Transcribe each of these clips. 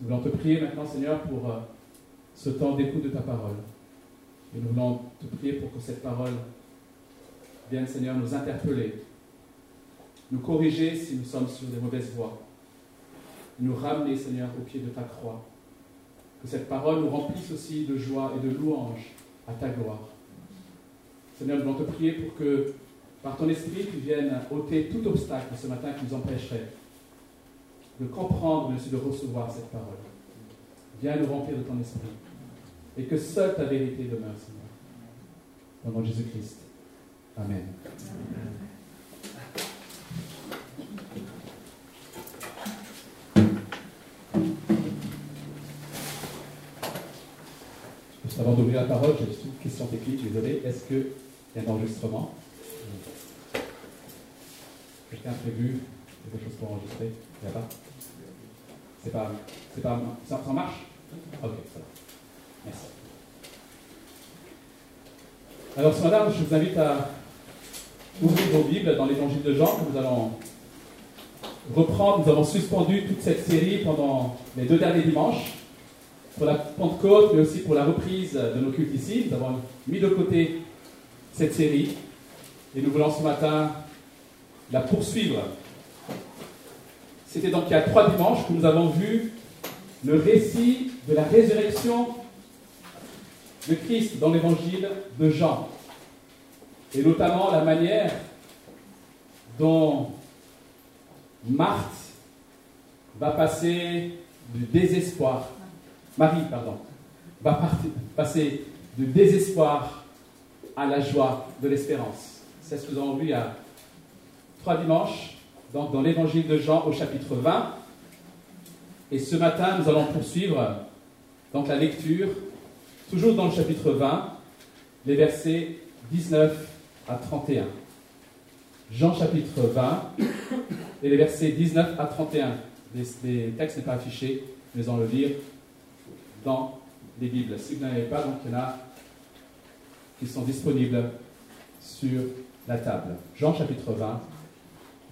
Nous voulons te prier maintenant, Seigneur, pour euh, ce temps d'écoute de ta parole. Et nous voulons te prier pour que cette parole vienne, Seigneur, nous interpeller, nous corriger si nous sommes sur des mauvaises voies, nous ramener, Seigneur, au pied de ta croix. Que cette parole nous remplisse aussi de joie et de louange à ta gloire. Seigneur, nous voulons te prier pour que, par ton esprit, tu viennes ôter tout obstacle ce matin qui nous empêcherait de comprendre, mais aussi de recevoir cette parole. Viens nous remplir de ton esprit. Et que seule ta vérité demeure, Seigneur. Au nom de Jésus-Christ. Amen. Juste avant d'ouvrir la parole, j'ai une question technique, désolé. Est-ce qu'il y a un enregistrement? A prévu? Quelque chose pour enregistrer Il n'y a pas C'est pas. C'est pas. Ça, ça marche Ok, ça va. Merci. Alors ce matin, je vous invite à ouvrir vos Bibles dans l'évangile de Jean nous allons reprendre. Nous avons suspendu toute cette série pendant les deux derniers dimanches pour la Pentecôte, mais aussi pour la reprise de nos cultes ici. Nous avons mis de côté cette série et nous voulons ce matin la poursuivre. C'était donc il y a trois dimanches que nous avons vu le récit de la résurrection de Christ dans l'évangile de Jean, et notamment la manière dont Marthe va passer du désespoir, Marie, pardon, va passer du désespoir à la joie de l'espérance. C'est ce que nous avons vu il y a trois dimanches, donc dans l'évangile de Jean au chapitre 20. Et ce matin, nous allons poursuivre donc la lecture Toujours dans le chapitre 20, les versets 19 à 31. Jean chapitre 20 et les versets 19 à 31. Les, textes n'est pas affiché, mais on le lire dans les Bibles. Si vous n'en avez pas, donc il y en a qui sont disponibles sur la table. Jean chapitre 20,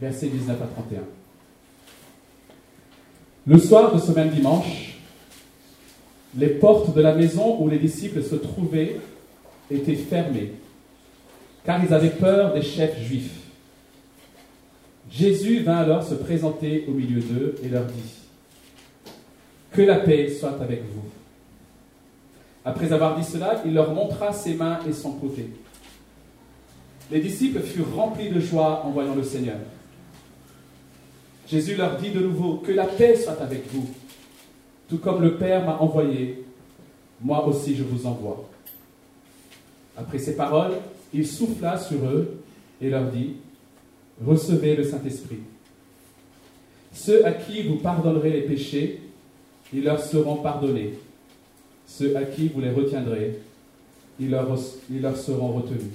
versets 19 à 31. Le soir de ce même dimanche, les portes de la maison où les disciples se trouvaient étaient fermées, car ils avaient peur des chefs juifs. Jésus vint alors se présenter au milieu d'eux et leur dit, Que la paix soit avec vous. Après avoir dit cela, il leur montra ses mains et son côté. Les disciples furent remplis de joie en voyant le Seigneur. Jésus leur dit de nouveau, Que la paix soit avec vous. Tout comme le Père m'a envoyé, moi aussi je vous envoie. Après ces paroles, il souffla sur eux et leur dit, Recevez le Saint-Esprit. Ceux à qui vous pardonnerez les péchés, ils leur seront pardonnés. Ceux à qui vous les retiendrez, ils leur, ils leur seront retenus.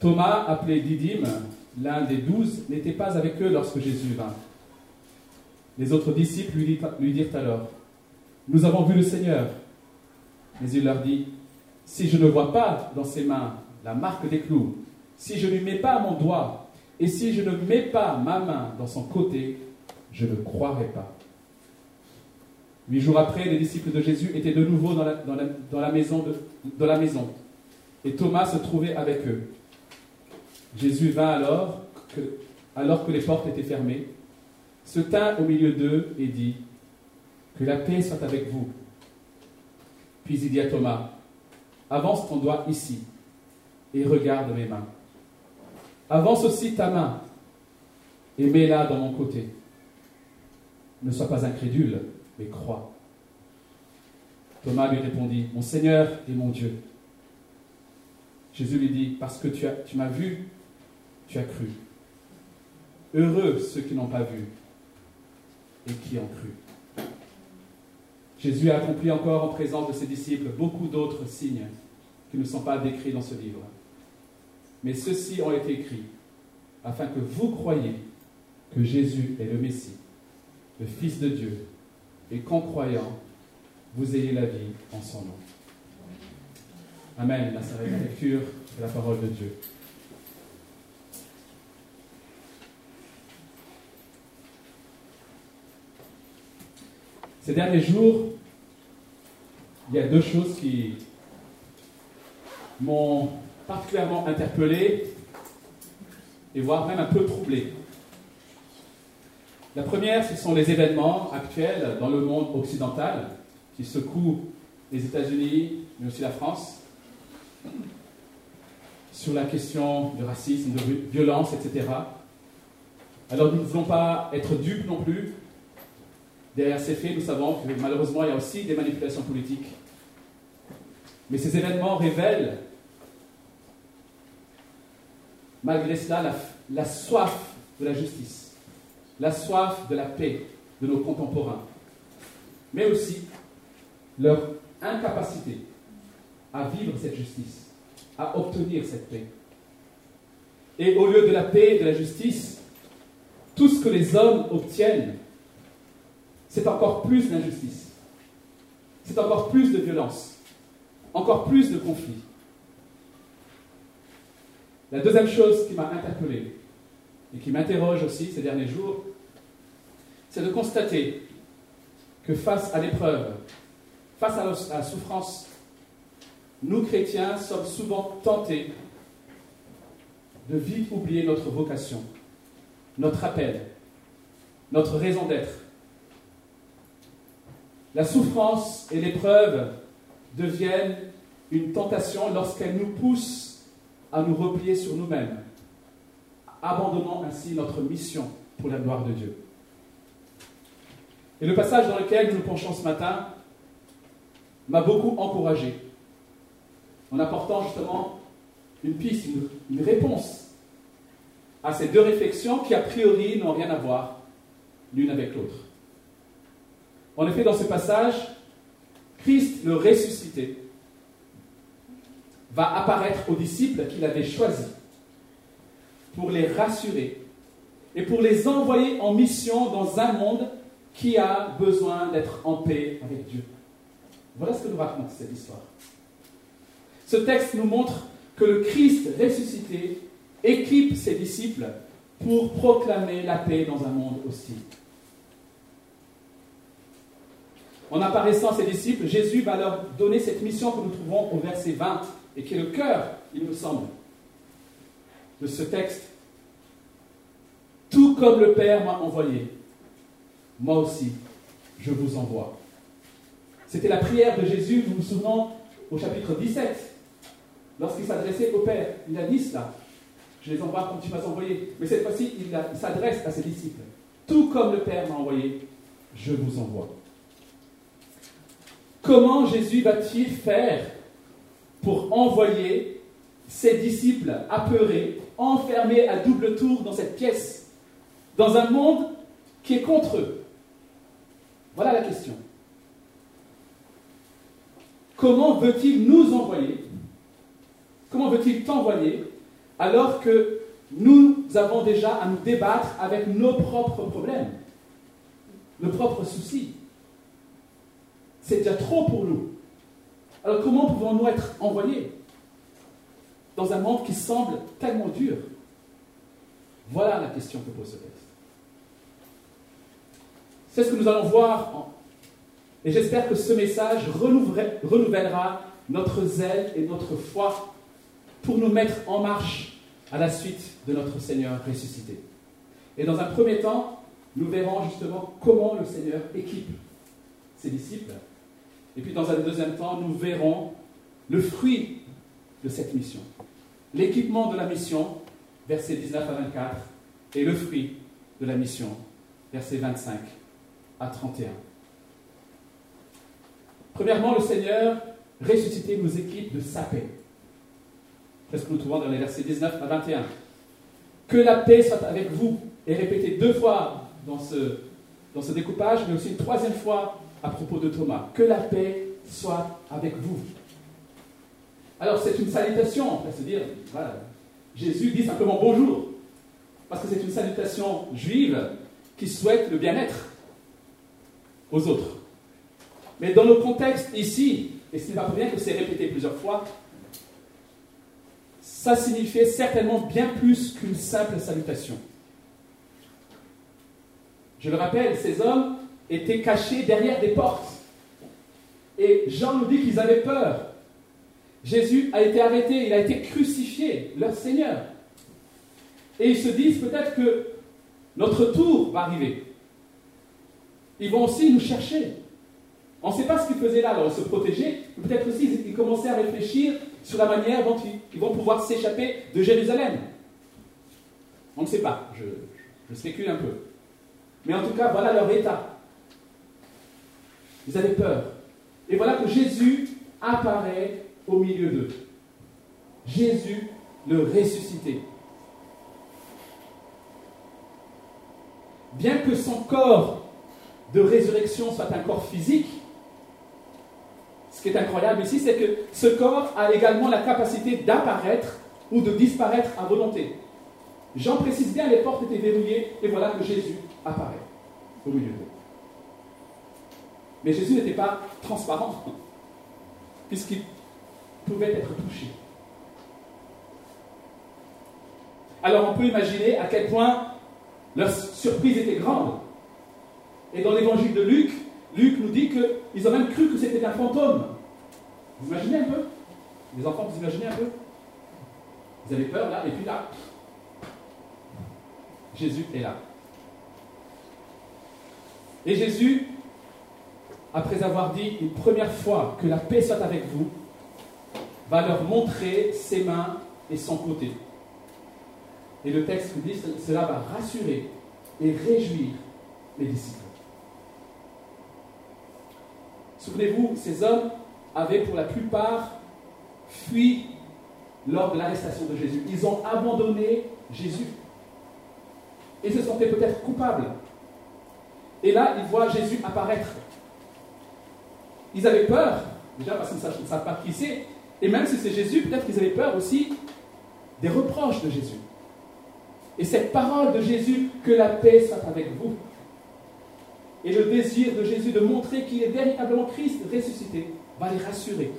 Thomas, appelé Didyme, l'un des douze, n'était pas avec eux lorsque Jésus vint. Les autres disciples lui, dirent alors, Nous avons vu le Seigneur. Mais il leur dit, Si je ne vois pas dans ses mains la marque des clous, si je ne lui mets pas mon doigt, et si je ne mets pas ma main dans son côté, je ne croirai pas. Huit jours après, les disciples de Jésus étaient de nouveau dans la, maison, dans la maison, et Thomas se trouvait avec eux. Jésus vint alors que, alors que les portes étaient fermées se tint au milieu d'eux et dit, Que la paix soit avec vous. Puis il dit à Thomas, Avance ton doigt ici et regarde mes mains. Avance aussi ta main et mets-la dans mon côté. Ne sois pas incrédule, mais crois. Thomas lui répondit, Mon Seigneur et mon Dieu. Jésus lui dit, Parce que tu, as, tu m'as vu, tu as cru. Heureux ceux qui n'ont pas vu et qui ont cru. Jésus a accompli encore en présence de ses disciples beaucoup d'autres signes qui ne sont pas décrits dans ce livre. Mais ceux-ci ont été écrits afin que vous croyiez que Jésus est le Messie, le Fils de Dieu, et qu'en croyant, vous ayez la vie en son nom. Amen. La lecture de la parole de Dieu. Ces derniers jours, il y a deux choses qui m'ont particulièrement interpellé et voire même un peu troublé. La première, ce sont les événements actuels dans le monde occidental qui secouent les États-Unis, mais aussi la France, sur la question du racisme, de violence, etc. Alors nous ne voulons pas être dupes non plus. Derrière ces faits, nous savons que malheureusement, il y a aussi des manipulations politiques. Mais ces événements révèlent, malgré cela, la, soif de la justice, la soif de la paix de nos contemporains, mais aussi leur incapacité à vivre cette justice, à obtenir cette paix. Et au lieu de la paix et de la justice, tout ce que les hommes obtiennent, c'est encore plus d'injustice, c'est encore plus de violence, encore plus de conflits. La deuxième chose qui m'a interpellé et qui m'interroge aussi ces derniers jours, c'est de constater que face à l'épreuve, face à la souffrance, nous chrétiens sommes souvent tentés de vite oublier notre vocation, notre appel, notre raison d'être. La souffrance et l'épreuve deviennent une tentation lorsqu'elles nous poussent à nous replier sur nous-mêmes, abandonnant ainsi notre mission pour la gloire de Dieu. Et le passage dans lequel nous nous penchons ce matin m'a beaucoup encouragé, en apportant justement une piste, une, une réponse à ces deux réflexions qui a priori n'ont rien à voir l'une avec l'autre. En effet, dans ce passage, Christ, le ressuscité, va apparaître aux disciples qu'il avait choisis pour les rassurer et pour les envoyer en mission dans un monde qui a besoin d'être en paix avec Dieu. Voilà ce que nous raconte cette histoire. Ce texte nous montre que le Christ ressuscité équipe ses disciples pour proclamer la paix dans un monde hostile. En apparaissant à ses disciples, Jésus va leur donner cette mission que nous trouvons au verset 20 et qui est le cœur, il me semble, de ce texte. Tout comme le Père m'a envoyé, moi aussi, je vous envoie. C'était la prière de Jésus, nous nous souvenons, au chapitre 17, lorsqu'il s'adressait au Père. Il a dit cela. Je les envoie comme tu m'as envoyé. Mais cette fois-ci, il, s'adresse à ses disciples. Tout comme le Père m'a envoyé, je vous envoie. Comment Jésus va-t-il faire pour envoyer ses disciples apeurés, enfermés à double tour dans cette pièce, dans un monde qui est contre eux? Voilà la question. Comment veut-il nous envoyer? Comment veut-il t'envoyer alors que nous avons déjà à nous débattre avec nos propres problèmes, nos propres soucis? C'est déjà trop pour nous. Alors comment pouvons-nous être envoyés dans un monde qui semble tellement dur? Voilà la question que pose ce texte. C'est ce que nous allons voir. Et j'espère que ce message renouvellera notre zèle et notre foi pour nous mettre en marche à la suite de notre Seigneur ressuscité. Et dans un premier temps, nous verrons justement comment le Seigneur équipe ses disciples et puis dans un deuxième temps, nous verrons le fruit de cette mission. L'équipement de la mission, versets 19 à 24, et le fruit de la mission, versets 25 à 31. Premièrement, le Seigneur ressuscité nous équipe de sa paix. C'est ce que nous trouvons dans les versets 19 à 21. Que la paix soit avec vous, et répété deux fois dans ce, dans ce découpage, mais aussi une troisième fois à propos de Thomas. Que la paix soit avec vous. Alors c'est une salutation, on peut se dire, Jésus dit simplement bonjour, parce que c'est une salutation juive qui souhaite le bien-être aux autres. Mais dans le contexte ici, et ce n'est pas pour rien que c'est répété plusieurs fois, ça signifiait certainement bien plus qu'une simple salutation. Je le rappelle, ces hommes étaient cachés derrière des portes. Et Jean nous dit qu'ils avaient peur. Jésus a été arrêté, il a été crucifié, leur Seigneur. Et ils se disent peut-être que notre tour va arriver. Ils vont aussi nous chercher. On ne sait pas ce qu'ils faisaient là, alors ils se protégeaient, peut-être aussi ils commençaient à réfléchir sur la manière dont ils, vont pouvoir s'échapper de Jérusalem. On ne sait pas, je, je spécule un peu. Mais en tout cas, voilà leur état. Ils avaient peur. Et voilà que Jésus apparaît au milieu d'eux. Jésus, le ressuscité. Bien que son corps de résurrection soit un corps physique, ce qui est incroyable ici, c'est que ce corps a également la capacité d'apparaître ou de disparaître à volonté. Jean précise bien, les portes étaient verrouillées, et voilà que Jésus apparaît au milieu d'eux. Mais Jésus n'était pas transparent, puisqu'il pouvait être touché? Alors on peut imaginer à quel point leur surprise était grande. Et dans l'évangile de Luc, Luc nous dit qu'ils ont même cru que c'était un fantôme. Vous imaginez un peu? Les enfants, vous imaginez un peu? Vous avez peur là, et puis là, Jésus est là. Et Jésus, après avoir dit une première fois que la paix soit avec vous, va leur montrer ses mains et son côté. Et le texte dit cela va rassurer et réjouir les disciples. Souvenez-vous, ces hommes avaient pour la plupart fui lors de l'arrestation de Jésus. Ils ont abandonné Jésus. Et se sentaient peut-être coupables. Et là, ils voient Jésus apparaître. Ils avaient peur, déjà parce qu'ils ne savent pas qui c'est. Et même si c'est Jésus, peut-être qu'ils avaient peur aussi des reproches de Jésus. Et cette parole de Jésus, que la paix soit avec vous, et le désir de Jésus de montrer qu'il est véritablement Christ ressuscité, va les rassurer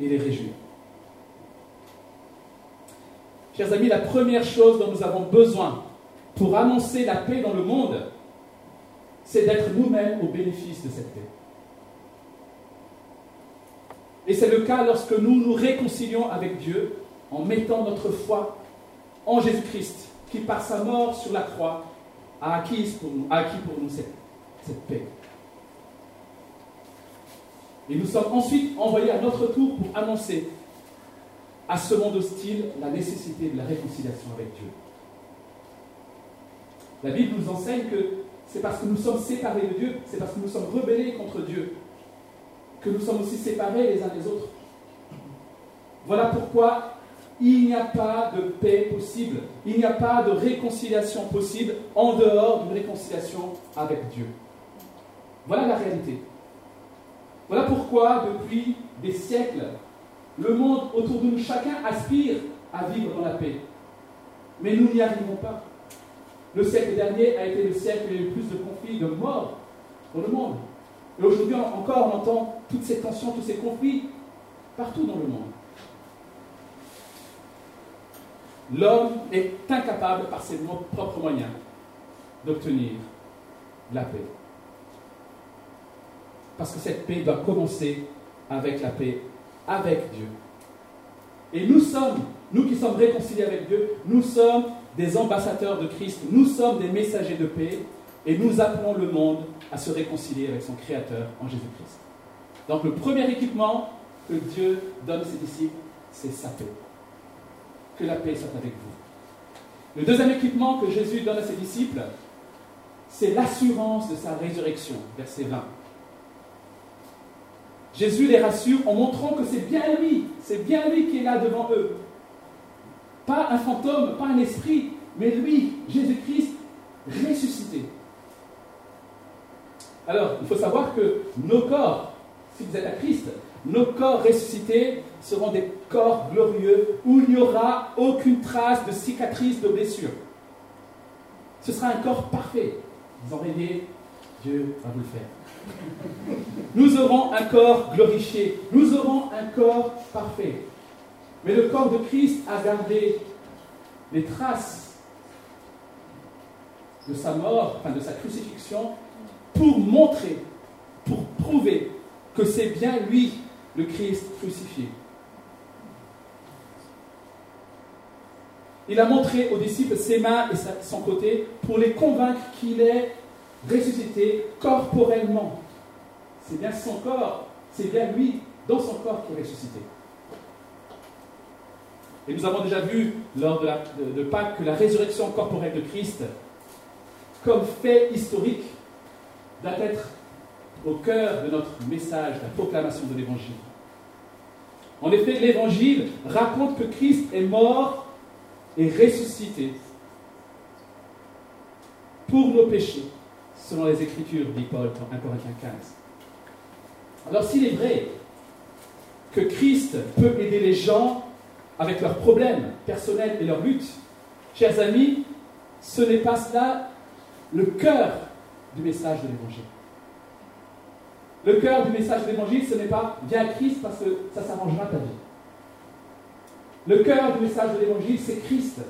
et les réjouir. Chers amis, la première chose dont nous avons besoin pour annoncer la paix dans le monde, c'est d'être nous-mêmes au bénéfice de cette paix. Et c'est le cas lorsque nous nous réconcilions avec Dieu en mettant notre foi en Jésus-Christ, qui par sa mort sur la croix a acquis pour nous, cette paix. Et nous sommes ensuite envoyés à notre tour pour annoncer à ce monde hostile la nécessité de la réconciliation avec Dieu. La Bible nous enseigne que c'est parce que nous sommes séparés de Dieu, c'est parce que nous sommes rebellés contre Dieu, que nous sommes aussi séparés les uns des autres. Voilà pourquoi il n'y a pas de paix possible, il n'y a pas de réconciliation possible en dehors d'une réconciliation avec Dieu. Voilà la réalité. Voilà pourquoi, depuis des siècles, le monde autour de nous, chacun aspire à vivre dans la paix. Mais nous n'y arrivons pas. Le siècle dernier a été le siècle où il y a eu plus de conflits, de morts dans le monde. Et aujourd'hui encore, on entend toutes ces tensions, tous ces conflits partout dans le monde. L'homme est incapable, par ses propres moyens, d'obtenir la paix. Parce que cette paix doit commencer avec la paix avec Dieu. Et nous sommes, nous qui sommes réconciliés avec Dieu, nous sommes des ambassadeurs de Christ, nous sommes des messagers de paix, et nous appelons le monde à se réconcilier avec son Créateur en Jésus-Christ. Donc le premier équipement que Dieu donne à ses disciples, c'est sa paix. Que la paix soit avec vous. Le deuxième équipement que Jésus donne à ses disciples, c'est l'assurance de sa résurrection, verset 20. Jésus les rassure en montrant que c'est bien lui, c'est bien lui qui est là devant eux. Pas un fantôme, pas un esprit, mais lui, Jésus-Christ, ressuscité. Alors, il faut savoir que nos corps, vous êtes à Christ, nos corps ressuscités seront des corps glorieux où il n'y aura aucune trace de cicatrice, de blessure. Ce sera un corps parfait. Vous en rêvez, Dieu va vous le faire. Nous aurons un corps glorifié, nous aurons un corps parfait. Mais le corps de Christ a gardé les traces de sa mort, enfin de sa crucifixion, pour montrer, pour prouver que c'est bien lui, le Christ crucifié. Il a montré aux disciples ses mains et son côté pour les convaincre qu'il est ressuscité corporellement. C'est bien son corps, c'est bien lui dans son corps qui est ressuscité. Et nous avons déjà vu lors de, Pâques que la résurrection corporelle de Christ, comme fait historique, doit être au cœur de notre message, la proclamation de l'Évangile. En effet, l'Évangile raconte que Christ est mort et ressuscité pour nos péchés, selon les Écritures, dit Paul dans 1 Corinthiens 15. Alors s'il est vrai que Christ peut aider les gens avec leurs problèmes personnels et leurs luttes, chers amis, ce n'est pas cela le cœur du message de l'Évangile. Le cœur du message de l'Évangile, ce n'est pas viens Christ parce que ça s'arrangera ta vie. Le cœur du message de l'Évangile, c'est Christ.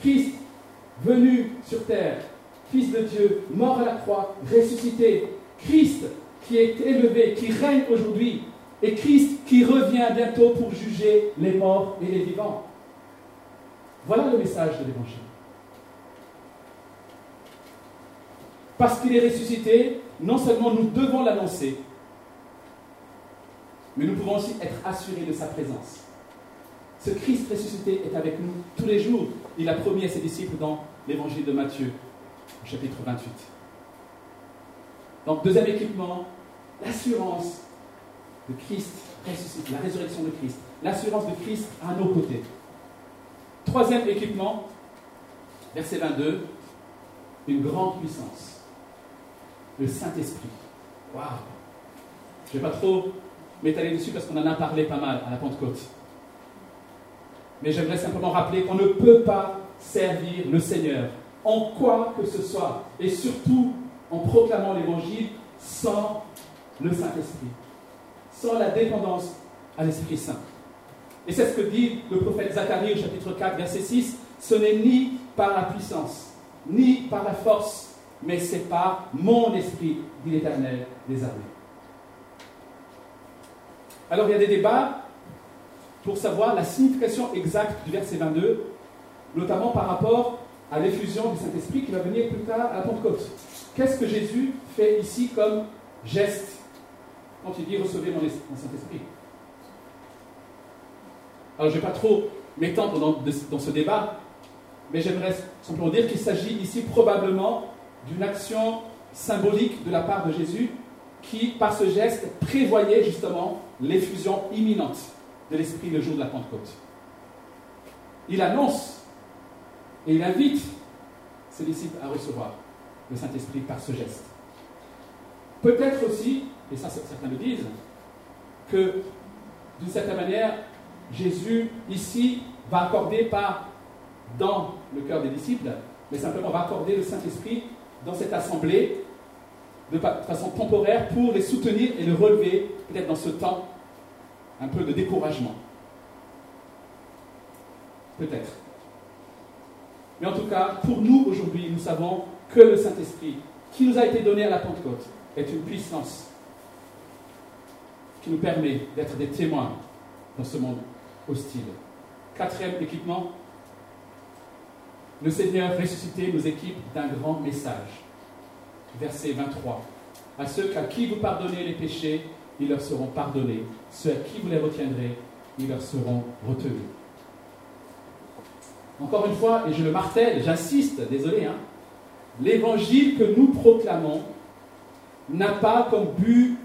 Christ, venu sur terre, Fils de Dieu, mort à la croix, ressuscité. Christ qui est élevé, qui règne aujourd'hui. Et Christ qui revient bientôt pour juger les morts et les vivants. Voilà le message de l'Évangile. Parce qu'il est ressuscité, non seulement nous devons l'annoncer, mais nous pouvons aussi être assurés de sa présence. Ce Christ ressuscité est avec nous tous les jours. Il a promis à ses disciples dans l'évangile de Matthieu, chapitre 28. Donc, deuxième équipement, l'assurance de Christ ressuscité, la résurrection de Christ, l'assurance de Christ à nos côtés. Troisième équipement, verset 22, une grande puissance, le Saint-Esprit. Waouh Je ne vais pas trop m'étaler dessus parce qu'on en a parlé pas mal à la Pentecôte. Mais j'aimerais simplement rappeler qu'on ne peut pas servir le Seigneur en quoi que ce soit, et surtout en proclamant l'Évangile sans le Saint-Esprit, sans la dépendance à l'Esprit Saint. Et c'est ce que dit le prophète Zacharie au chapitre 4, verset 6, ce n'est ni par la puissance, ni par la force, mais c'est par mon esprit, dit l'Éternel des armées. Alors il y a des débats pour savoir la signification exacte du verset 22, notamment par rapport à l'effusion du Saint-Esprit qui va venir plus tard à la Pentecôte. Qu'est-ce que Jésus fait ici comme geste quand il dit recevez mon, Saint-Esprit? Alors je ne vais pas trop m'étendre dans, dans ce débat, mais j'aimerais simplement dire qu'il s'agit ici probablement d'une action symbolique de la part de Jésus qui, par ce geste, prévoyait justement l'effusion imminente de l'Esprit le jour de la Pentecôte. Il annonce et il invite ses disciples à recevoir le Saint-Esprit par ce geste. Peut-être aussi, et ça certains le disent, que d'une certaine manière, Jésus ici va accorder pas dans le cœur des disciples, mais simplement va accorder le Saint-Esprit dans cette assemblée de façon temporaire pour les soutenir et les relever, peut-être dans ce temps un peu de découragement. Peut-être. Mais en tout cas, pour nous aujourd'hui, nous savons que le Saint-Esprit, qui nous a été donné à la Pentecôte, est une puissance qui nous permet d'être des témoins dans ce monde hostile. Quatrième équipement, le Seigneur ressuscité nous équipe d'un grand message. Verset 23. À ceux à qui vous pardonnez les péchés, ils leur seront pardonnés. Ceux à qui vous les retiendrez, ils leur seront retenus. Encore une fois, et je le martèle, j'insiste, désolé, hein, l'évangile que nous proclamons n'a pas comme but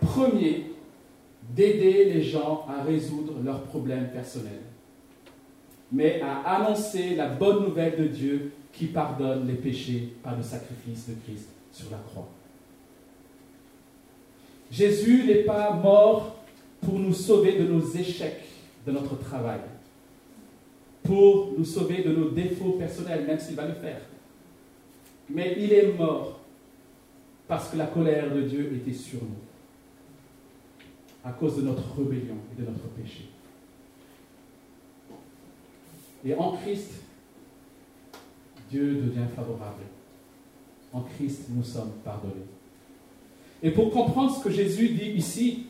premier d'aider les gens à résoudre leurs problèmes personnels, mais à annoncer la bonne nouvelle de Dieu qui pardonne les péchés par le sacrifice de Christ sur la croix. Jésus n'est pas mort pour nous sauver de nos échecs de notre travail, pour nous sauver de nos défauts personnels, même s'il va le faire. Mais il est mort parce que la colère de Dieu était sur nous, à cause de notre rébellion et de notre péché. Et en Christ, Dieu devient favorable. En Christ, nous sommes pardonnés. Et pour comprendre ce que Jésus dit ici,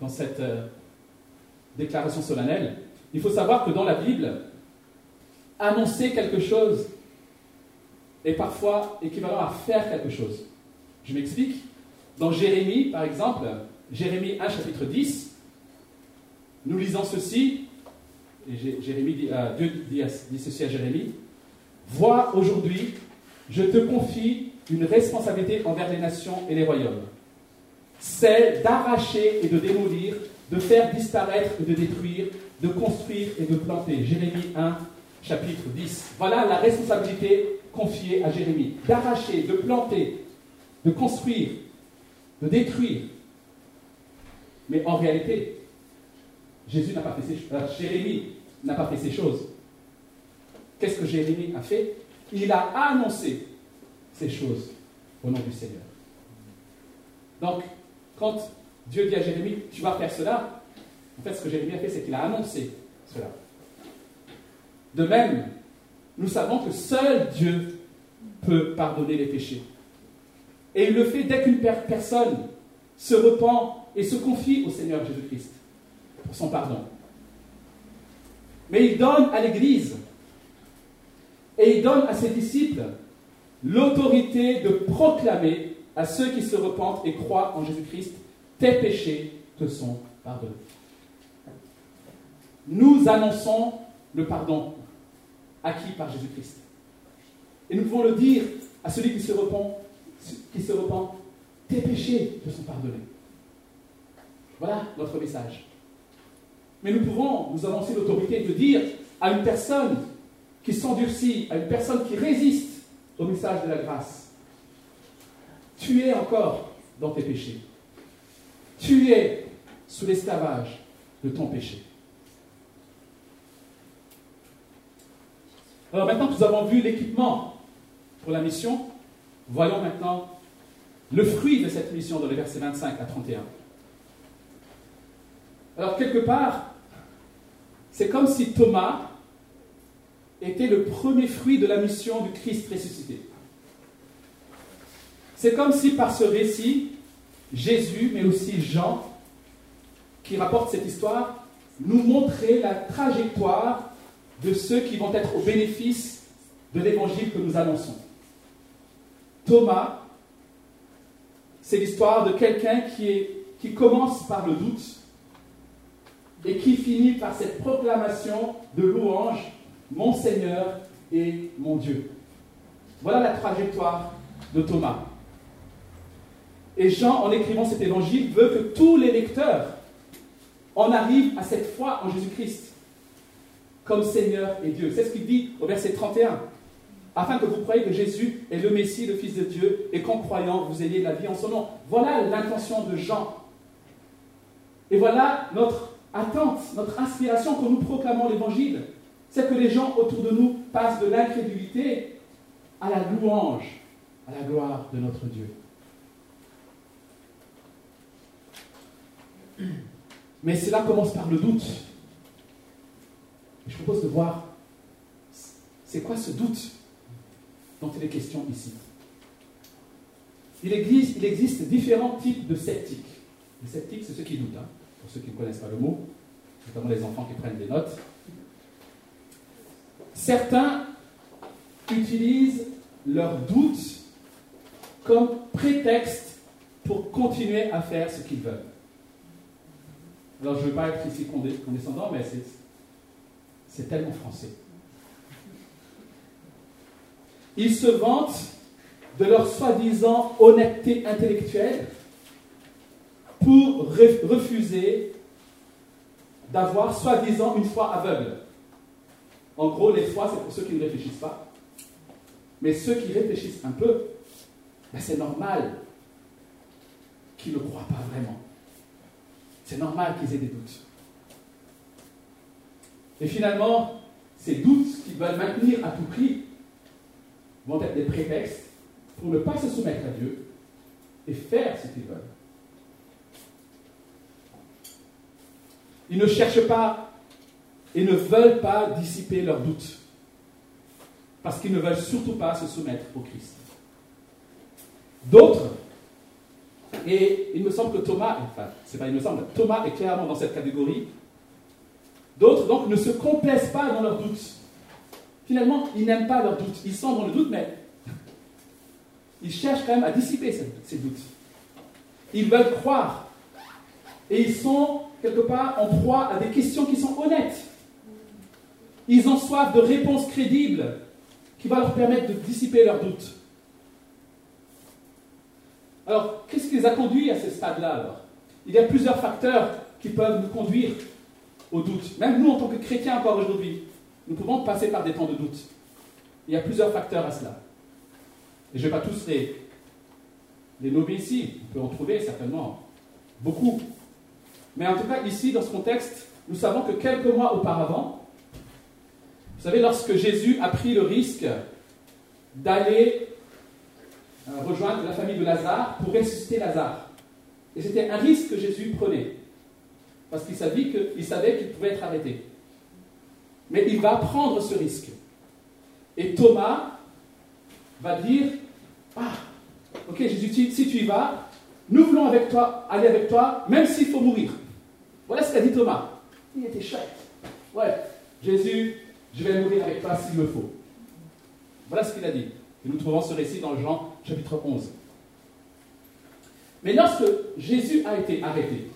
dans cette euh, déclaration solennelle, il faut savoir que dans la Bible, annoncer quelque chose est parfois équivalent à faire quelque chose. Je m'explique. Dans Jérémie, par exemple, Jérémie 1, chapitre 10, nous lisons ceci, Jérémie dit, euh, Dieu dit, ceci à Jérémie, Vois aujourd'hui, je te confie une responsabilité envers les nations et les royaumes. Celle d'arracher et de démolir, de faire disparaître et de détruire, de construire et de planter. Jérémie 1, chapitre 10. Voilà la responsabilité confiée à Jérémie. D'arracher, de planter, de construire, de détruire. Mais en réalité, Jésus n'a pas fait ces choses. Jérémie n'a pas fait ces choses. Qu'est-ce que Jérémie a fait? Il a annoncé ces choses au nom du Seigneur. Donc, quand Dieu dit à Jérémie, tu vas faire cela, en fait, ce que Jérémie a fait, c'est qu'il a annoncé cela. De même, nous savons que seul Dieu peut pardonner les péchés. Et il le fait dès qu'une personne se repent et se confie au Seigneur Jésus-Christ pour son pardon. Mais il donne à l'Église et il donne à ses disciples l'autorité de proclamer à ceux qui se repentent et croient en Jésus-Christ, tes péchés te sont pardonnés. Nous annonçons le pardon acquis par Jésus-Christ. Et nous pouvons le dire à celui qui se repent, qui se repent, tes péchés te sont pardonnés. Voilà notre message. Mais nous pouvons nous annoncer l'autorité de dire à une personne qui s'endurcit, à une personne qui résiste au message de la grâce, tu es encore dans tes péchés. Tu es sous l'esclavage de ton péché. Alors maintenant que nous avons vu l'équipement pour la mission, voyons maintenant le fruit de cette mission dans les versets 25 à 31. Alors quelque part, c'est comme si Thomas était le premier fruit de la mission du Christ ressuscité. C'est comme si par ce récit, Jésus, mais aussi Jean, qui rapporte cette histoire, nous montrait la trajectoire de ceux qui vont être au bénéfice de l'évangile que nous annonçons. Thomas, c'est l'histoire de quelqu'un qui, commence par le doute et qui finit par cette proclamation de louange, mon Seigneur et mon Dieu. Voilà la trajectoire de Thomas. Et Jean, en écrivant cet évangile, veut que tous les lecteurs en arrivent à cette foi en Jésus-Christ comme Seigneur et Dieu. C'est ce qu'il dit au verset 31. Afin que vous croyez que Jésus est le Messie, le Fils de Dieu, et qu'en croyant, vous ayez la vie en son nom. Voilà l'intention de Jean. Et voilà notre attente, notre inspiration quand nous proclamons l'Évangile. C'est que les gens autour de nous passent de l'incrédulité à la louange, à la gloire de notre Dieu. Mais cela commence par le doute. je propose de voir, c'est quoi ce doute dont il est question ici? Il existe, il existe différents types de sceptiques. Les sceptiques, c'est ceux qui doutent, hein, pour ceux qui ne connaissent pas le mot, notamment les enfants qui prennent des notes. Certains utilisent leur doute comme prétexte pour continuer à faire ce qu'ils veulent. Alors, je ne veux pas être ici condescendant, mais c'est tellement français. Ils se vantent de leur soi-disant honnêteté intellectuelle pour refuser d'avoir soi-disant une foi aveugle. En gros, les foi, c'est pour ceux qui ne réfléchissent pas. Mais ceux qui réfléchissent un peu, ben, c'est normal qu'ils ne croient pas vraiment. C'est normal qu'ils aient des doutes. Et finalement, ces doutes qu'ils veulent maintenir à tout prix vont être des prétextes pour ne pas se soumettre à Dieu et faire ce qu'ils veulent. Ils ne cherchent pas et ne veulent pas dissiper leurs doutes parce qu'ils ne veulent surtout pas se soumettre au Christ. D'autres, et il me semble que Thomas, enfin, c'est pas il me semble, Thomas est clairement dans cette catégorie. D'autres, donc, ne se complaisent pas dans leurs doutes. Finalement, ils n'aiment pas leurs doutes. Ils sont dans le doute, mais ils cherchent quand même à dissiper ces doutes. Ils veulent croire. Et ils sont, quelque part, en proie à des questions qui sont honnêtes. Ils ont soif de réponses crédibles qui vont leur permettre de dissiper leurs doutes. Alors, qu'est-ce qui les a conduits à ce stade-là Il y a plusieurs facteurs qui peuvent nous conduire au doute. Même nous, en tant que chrétiens encore aujourd'hui, nous pouvons passer par des temps de doute. Il y a plusieurs facteurs à cela. Et je ne vais pas tous les, les nommer ici. On peut en trouver certainement beaucoup. Mais en tout cas, ici, dans ce contexte, nous savons que quelques mois auparavant, vous savez, lorsque Jésus a pris le risque d'aller euh, rejoindre la famille de Lazare pour ressusciter Lazare. Et c'était un risque que Jésus prenait. Parce qu'il savait qu'il pouvait être arrêté. Mais il va prendre ce risque. Et Thomas va dire Ah, ok Jésus, si tu y vas, nous voulons avec toi, aller avec toi, même s'il faut mourir. Voilà ce qu'a dit Thomas. Il était chouette. Ouais, Jésus, je vais mourir avec toi s'il me faut. Voilà ce qu'il a dit. Et nous trouvons ce récit dans Jean chapitre 11. Mais lorsque Jésus a été arrêté,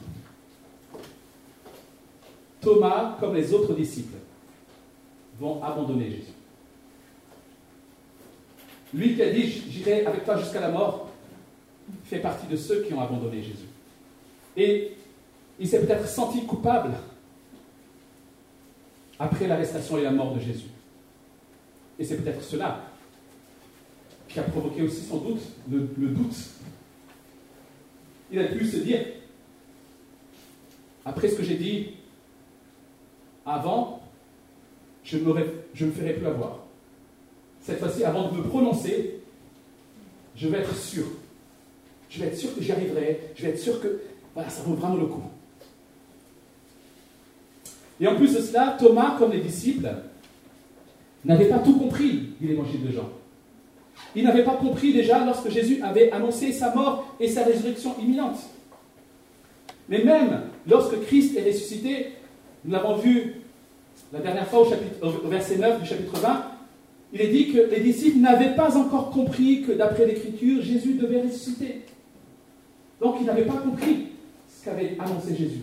Thomas, comme les autres disciples, vont abandonner Jésus. Lui qui a dit J'irai avec toi jusqu'à la mort, fait partie de ceux qui ont abandonné Jésus. Et il s'est peut-être senti coupable après l'arrestation et la mort de Jésus. Et c'est peut-être cela qui a provoqué aussi sans doute le, doute. Il a pu se dire, après ce que j'ai dit avant, je ne me ferai plus avoir. Cette fois-ci, avant de me prononcer, je vais être sûr. Je vais être sûr que j'y arriverai. Je vais être sûr que voilà, ça vaut vraiment le coup. Et en plus de cela, Thomas, comme les disciples, n'avait pas tout compris de l'évangile de Jean. Il n'avait pas compris déjà lorsque Jésus avait annoncé sa mort et sa résurrection imminente. Mais même lorsque Christ est ressuscité, nous l'avons vu la dernière fois au, chapitre, au verset 9 du chapitre 20, il est dit que les disciples n'avaient pas encore compris que d'après l'Écriture, Jésus devait ressusciter. Donc ils n'avaient pas compris ce qu'avait annoncé Jésus.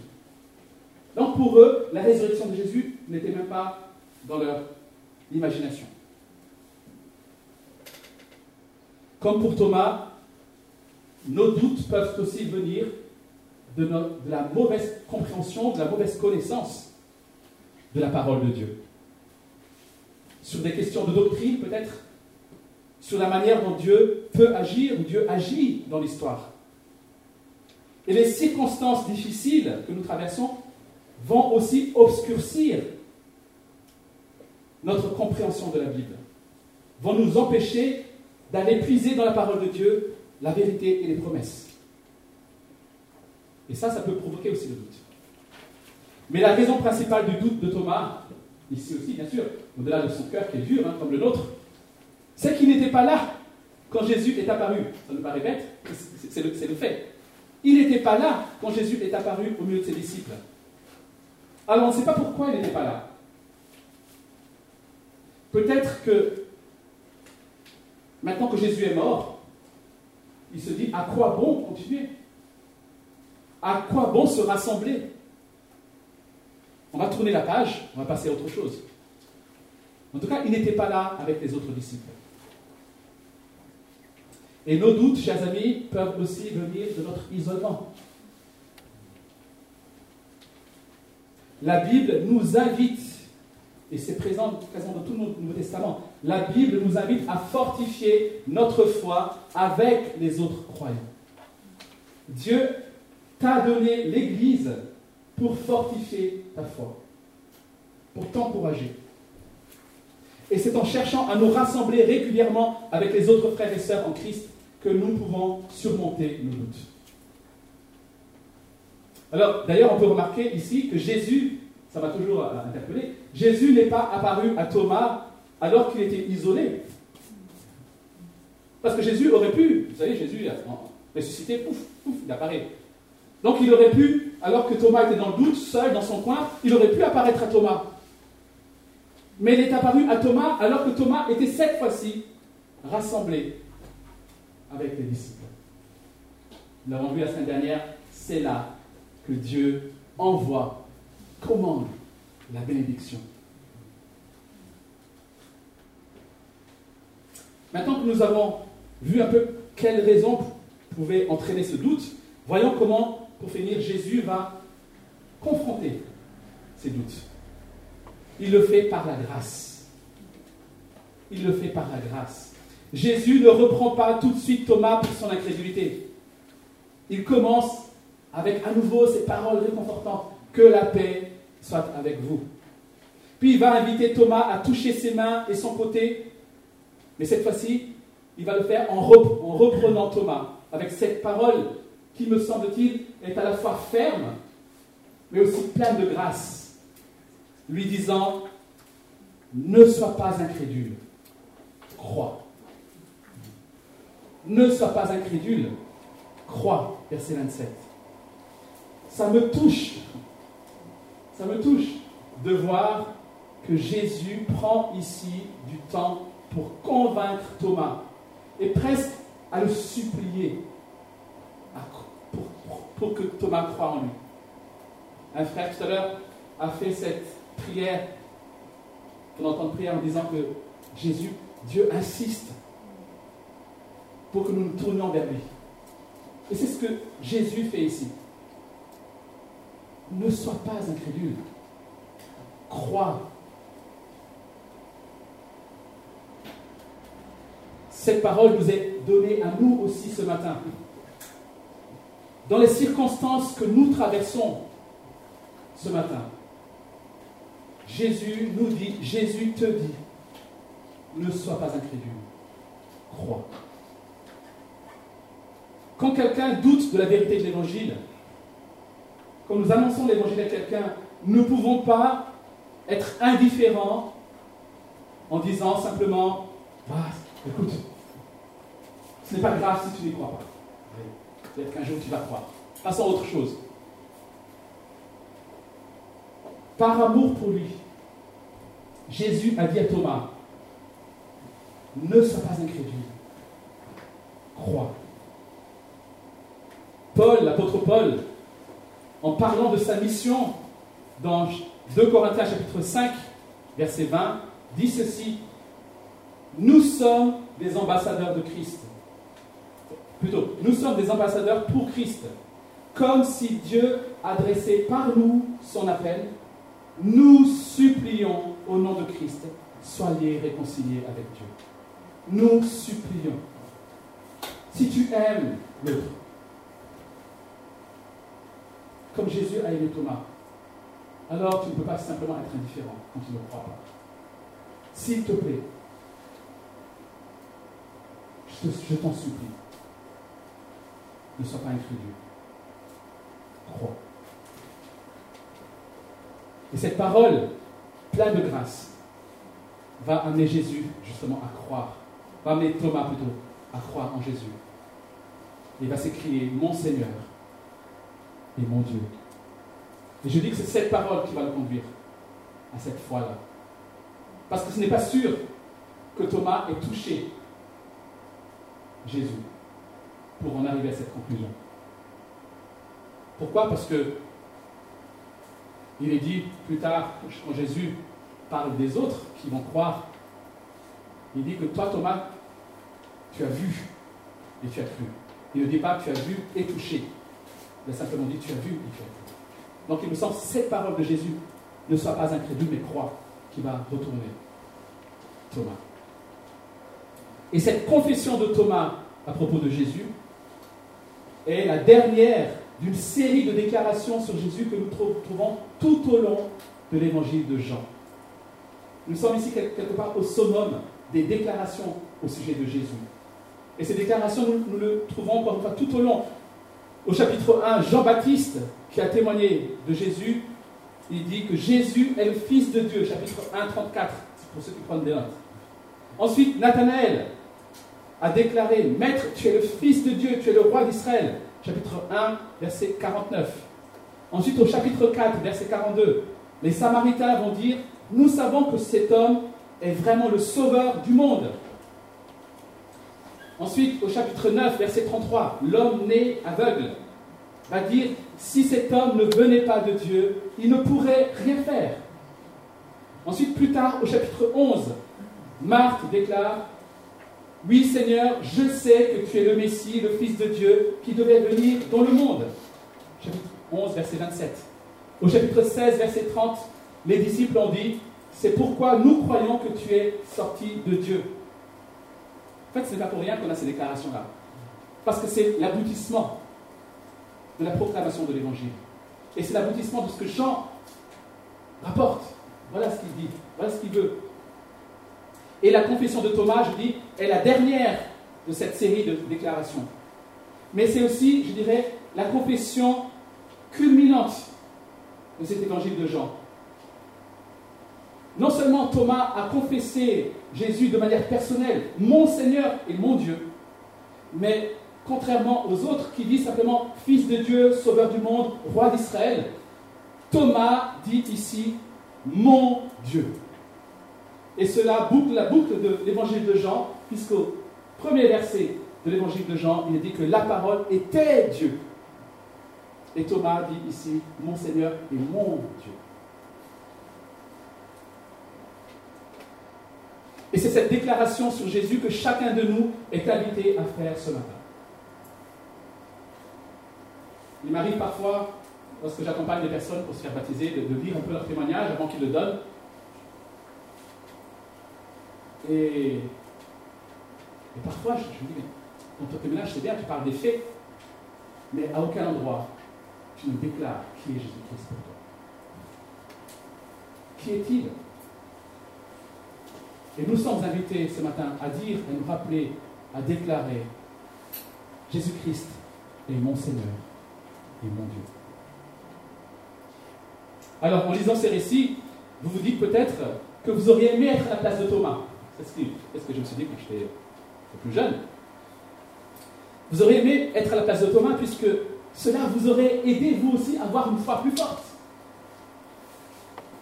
Donc pour eux, la résurrection de Jésus n'était même pas dans leur imagination. Comme pour Thomas, nos doutes peuvent aussi venir de, la mauvaise compréhension, de la mauvaise connaissance de la parole de Dieu. Sur des questions de doctrine peut-être, sur la manière dont Dieu peut agir, ou Dieu agit dans l'histoire. Et les circonstances difficiles que nous traversons vont aussi obscurcir notre compréhension de la Bible, vont nous empêcher d'aller puiser dans la parole de Dieu la vérité et les promesses. Et ça, ça peut provoquer aussi le doute. Mais la raison principale du doute de Thomas, ici aussi bien sûr, au-delà de son cœur qui est dur, hein, comme le nôtre, c'est qu'il n'était pas là quand Jésus est apparu. Ça nous paraît bête, c'est le, le fait. Il n'était pas là quand Jésus est apparu au milieu de ses disciples. Alors on ne sait pas pourquoi il n'était pas là. Peut-être que maintenant que Jésus est mort, il se dit à quoi bon continuer? À quoi bon se rassembler? On va tourner la page, on va passer à autre chose. En tout cas, il n'était pas là avec les autres disciples. Et nos doutes, chers amis, peuvent aussi venir de notre isolement. La Bible nous invite, et c'est présent, dans tout le Nouveau Testament, la Bible nous invite à fortifier notre foi avec les autres croyants. Dieu t'a donné l'Église pour fortifier ta foi, pour t'encourager. Et c'est en cherchant à nous rassembler régulièrement avec les autres frères et sœurs en Christ que nous pouvons surmonter nos doutes. Alors, d'ailleurs, on peut remarquer ici que Jésus, ça va toujours interpeller, Jésus n'est pas apparu à Thomas alors qu'il était isolé. Parce que Jésus aurait pu, vous savez, Jésus ressuscité, pouf, pouf, il apparaît. Donc il aurait pu, alors que Thomas était dans le doute, seul dans son coin, il aurait pu apparaître à Thomas. Mais il est apparu à Thomas alors que Thomas était cette fois-ci rassemblé avec les disciples. Nous l'avons vu la semaine dernière, c'est là que Dieu envoie, commande la bénédiction. Maintenant que nous avons vu un peu quelles raisons pouvaient entraîner ce doute, voyons comment, pour finir, Jésus va confronter ces doutes. Il le fait par la grâce. Il le fait par la grâce. Jésus ne reprend pas tout de suite Thomas pour son incrédulité. Il commence avec à nouveau ces paroles réconfortantes. Que la paix soit avec vous. Puis il va inviter Thomas à toucher ses mains et son côté. Mais cette fois-ci, il va le faire en, reprenant Thomas avec cette parole qui, me semble-t-il, est à la fois ferme, mais aussi pleine de grâce, lui disant, ne sois pas incrédule, crois. Ne sois pas incrédule, crois, verset 27. Ça me touche, ça me touche de voir que Jésus prend ici du temps pour convaincre Thomas et presque à le supplier pour, que Thomas croie en lui. Un frère tout à l'heure a fait cette prière, on entend prière en disant que Jésus, Dieu insiste pour que nous nous tournions vers lui. Et c'est ce que Jésus fait ici. Ne sois pas incrédule. Crois. Cette parole nous est donnée à nous aussi ce matin. Dans les circonstances que nous traversons ce matin, Jésus nous dit, Jésus te dit, ne sois pas incrédule, crois. Quand quelqu'un doute de la vérité de l'évangile, quand nous annonçons l'évangile à quelqu'un, nous ne pouvons pas être indifférents en disant simplement ah, écoute, ce n'est pas grave si tu n'y crois pas. Peut-être qu'un jour tu vas croire. Passons à autre chose. Par amour pour lui, Jésus a dit à Thomas Ne sois pas incrédule, crois. Paul, l'apôtre Paul, en parlant de sa mission dans 2 Corinthiens chapitre 5, verset 20, dit ceci. Nous sommes des ambassadeurs de Christ. Plutôt, nous sommes des ambassadeurs pour Christ. Comme si Dieu adressait par nous son appel, nous supplions au nom de Christ, soyez réconciliés avec Dieu. Nous supplions. Si tu aimes l'autre, comme Jésus a aimé Thomas, alors tu ne peux pas simplement être indifférent quand tu ne crois pas. S'il te plaît, je t'en supplie, ne sois pas incrédule. Crois. Et cette parole, pleine de grâce, va amener Jésus justement à croire, va amener Thomas plutôt à croire en Jésus. Il va s'écrier Mon Seigneur et mon Dieu. Et je dis que c'est cette parole qui va le conduire à cette foi-là. Parce que ce n'est pas sûr que Thomas ait touché Jésus pour en arriver à cette conclusion. Pourquoi? Parce que il est dit plus tard, quand Jésus parle des autres qui vont croire, il dit que toi, Thomas, tu as vu et tu as cru. Il ne dit pas tu as vu et touché. Il a simplement dit tu as vu as cru. Donc il me semble cette parole de Jésus ne soit pas incrédule, mais croit, qui va retourner Thomas. Et cette confession de Thomas à propos de Jésus est la dernière d'une série de déclarations sur Jésus que nous trouvons tout au long de l'évangile de Jean. Nous sommes ici quelque part au summum des déclarations au sujet de Jésus. Et ces déclarations, nous, nous le trouvons encore une fois tout au long. Au chapitre 1, Jean-Baptiste, qui a témoigné de Jésus, il dit que Jésus est le Fils de Dieu, chapitre 1, 34, pour ceux qui prennent des notes. Ensuite, Nathanaël, a déclaré, Maître, tu es le Fils de Dieu, tu es le roi d'Israël. Chapitre 1, verset 49. Ensuite, au chapitre 4, verset 42, les Samaritains vont dire, nous savons que cet homme est vraiment le sauveur du monde. Ensuite, au chapitre 9, verset 33, l'homme né aveugle va dire, si cet homme ne venait pas de Dieu, il ne pourrait rien faire. Ensuite, plus tard, au chapitre 11, Marthe déclare, oui Seigneur, je sais que tu es le Messie, le Fils de Dieu, qui devait venir dans le monde. Chapitre 11, verset 27. Au chapitre 16, verset 30, les disciples ont dit, c'est pourquoi nous croyons que tu es sorti de Dieu. En fait, ce n'est pas pour rien qu'on a ces déclarations-là. Parce que c'est l'aboutissement de la proclamation de l'Évangile. Et c'est l'aboutissement de ce que Jean rapporte. Voilà ce qu'il dit, voilà ce qu'il veut. Et la confession de Thomas, je dis, est la dernière de cette série de déclarations. Mais c'est aussi, je dirais, la confession culminante de cet évangile de Jean. Non seulement Thomas a confessé Jésus de manière personnelle, mon Seigneur et mon Dieu, mais contrairement aux autres qui disent simplement Fils de Dieu, Sauveur du monde, Roi d'Israël, Thomas dit ici mon Dieu. Et cela boucle la boucle de l'évangile de Jean, puisqu'au premier verset de l'évangile de Jean, il est dit que la parole était Dieu. Et Thomas dit ici, mon Seigneur et mon Dieu. Et c'est cette déclaration sur Jésus que chacun de nous est invité à faire ce matin. Il m'arrive parfois, lorsque j'accompagne des personnes pour se faire baptiser, de, lire un peu leur témoignage avant qu'ils le donnent. Et, parfois, je, me dis, mais dans ton témoignage, c'est bien, tu parles des faits, mais à aucun endroit, tu ne déclares qui est Jésus-Christ pour toi. Qui est-il? Et nous sommes invités ce matin à dire, à nous rappeler, à déclarer Jésus-Christ est mon Seigneur et mon Dieu. Alors, en lisant ces récits, vous vous dites peut-être que vous auriez aimé être à la place de Thomas. C'est ce que je me suis dit quand j'étais plus jeune. Vous auriez aimé être à la place de Thomas puisque cela vous aurait aidé vous aussi à avoir une foi plus forte.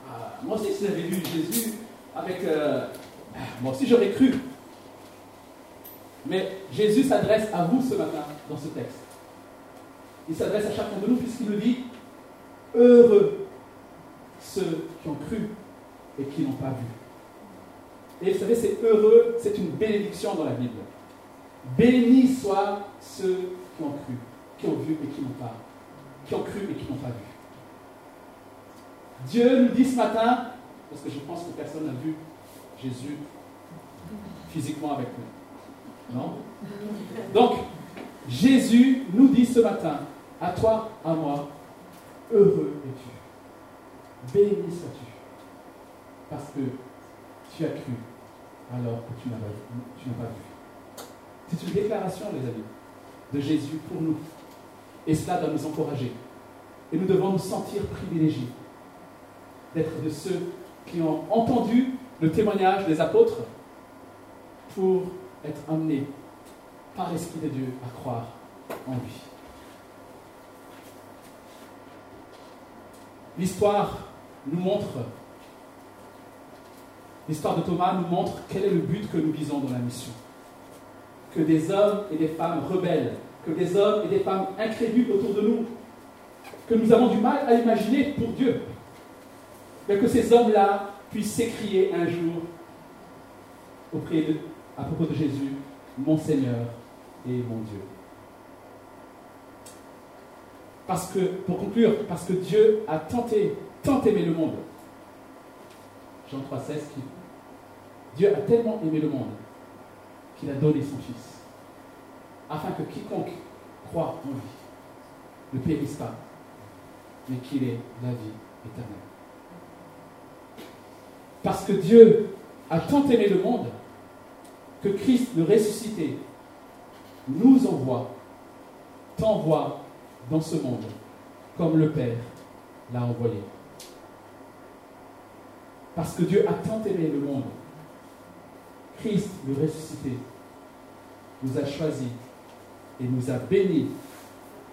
Ah, moi aussi, si j'avais lu Jésus avec... Euh, moi aussi, j'aurais cru. Mais Jésus s'adresse à vous ce matin dans ce texte. Il s'adresse à chacun de nous puisqu'il nous dit Heureux ceux qui ont cru et qui n'ont pas vu. Et vous savez, c'est heureux, c'est une bénédiction dans la Bible. Bénis soient ceux qui ont cru, qui ont vu et qui n'ont pas, qui ont cru et qui n'ont pas vu. Dieu nous dit ce matin, parce que je pense que personne n'a vu Jésus physiquement avec nous. Non? Donc, Jésus nous dit ce matin, à toi, à moi, heureux es-tu. Béni sois-tu. Parce que tu as cru alors que tu n'as pas, pas vu. C'est une déclaration, les amis, de Jésus pour nous. Et cela doit nous encourager. Et nous devons nous sentir privilégiés d'être de ceux qui ont entendu le témoignage des apôtres pour être amenés par l'Esprit de Dieu à croire en lui. L'histoire nous montre, l'histoire de Thomas nous montre quel est le but que nous visons dans la mission. Que des hommes et des femmes rebelles, que des hommes et des femmes incrédules autour de nous, que nous avons du mal à imaginer pour Dieu, mais que ces hommes-là puissent s'écrier un jour à propos de Jésus, mon Seigneur et mon Dieu. Parce que, pour conclure, parce que Dieu a tant aimé le monde. Jean 3,16 qui Dieu a tellement aimé le monde qu'il a donné son Fils, afin que quiconque croit en lui ne périsse pas, mais qu'il ait la vie éternelle. Parce que Dieu a tant aimé le monde que Christ, le ressuscité, nous envoie, t'envoie dans ce monde, comme le Père l'a envoyé. Parce que Dieu a tant aimé le monde, Christ, le ressuscité, nous a choisis et nous a bénis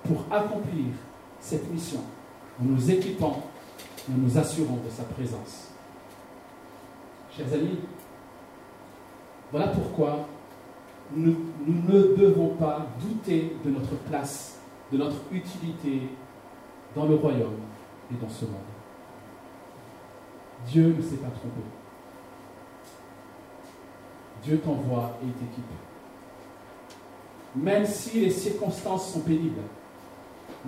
pour accomplir cette mission en nous équipant et en nous assurant de sa présence. Chers amis, voilà pourquoi nous, ne devons pas douter de notre place, de notre utilité dans le royaume et dans ce monde. Dieu ne s'est pas trompé. Dieu t'envoie et t'équipe. Même si les circonstances sont pénibles,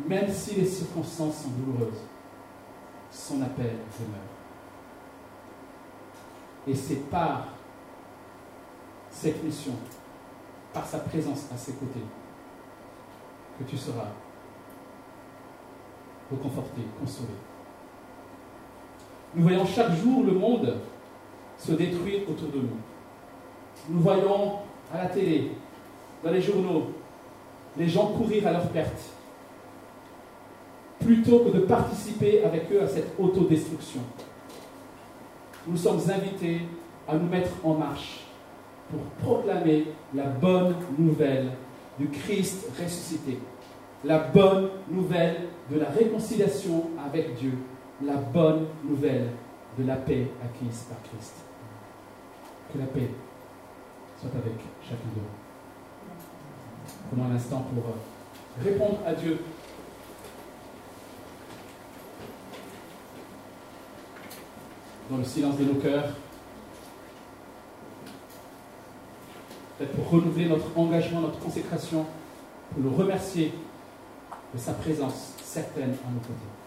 même si les circonstances sont douloureuses, son appel demeure. Et c'est par cette mission, par sa présence à ses côtés, que tu seras reconforté, consolé. Nous voyons chaque jour le monde se détruire autour de nous. Nous voyons à la télé, dans les journaux, les gens courir à leur perte, plutôt que de participer avec eux à cette autodestruction. Nous sommes invités à nous mettre en marche pour proclamer la bonne nouvelle du Christ ressuscité, la bonne nouvelle de la réconciliation avec Dieu, la bonne nouvelle de la paix acquise par Christ. Que la paix soit avec chacun de nous. Prenons un instant pour euh, répondre à Dieu. Dans le silence de nos cœurs, peut-être pour renouveler notre engagement, notre consécration, pour le remercier de sa présence certaine à nos côtés.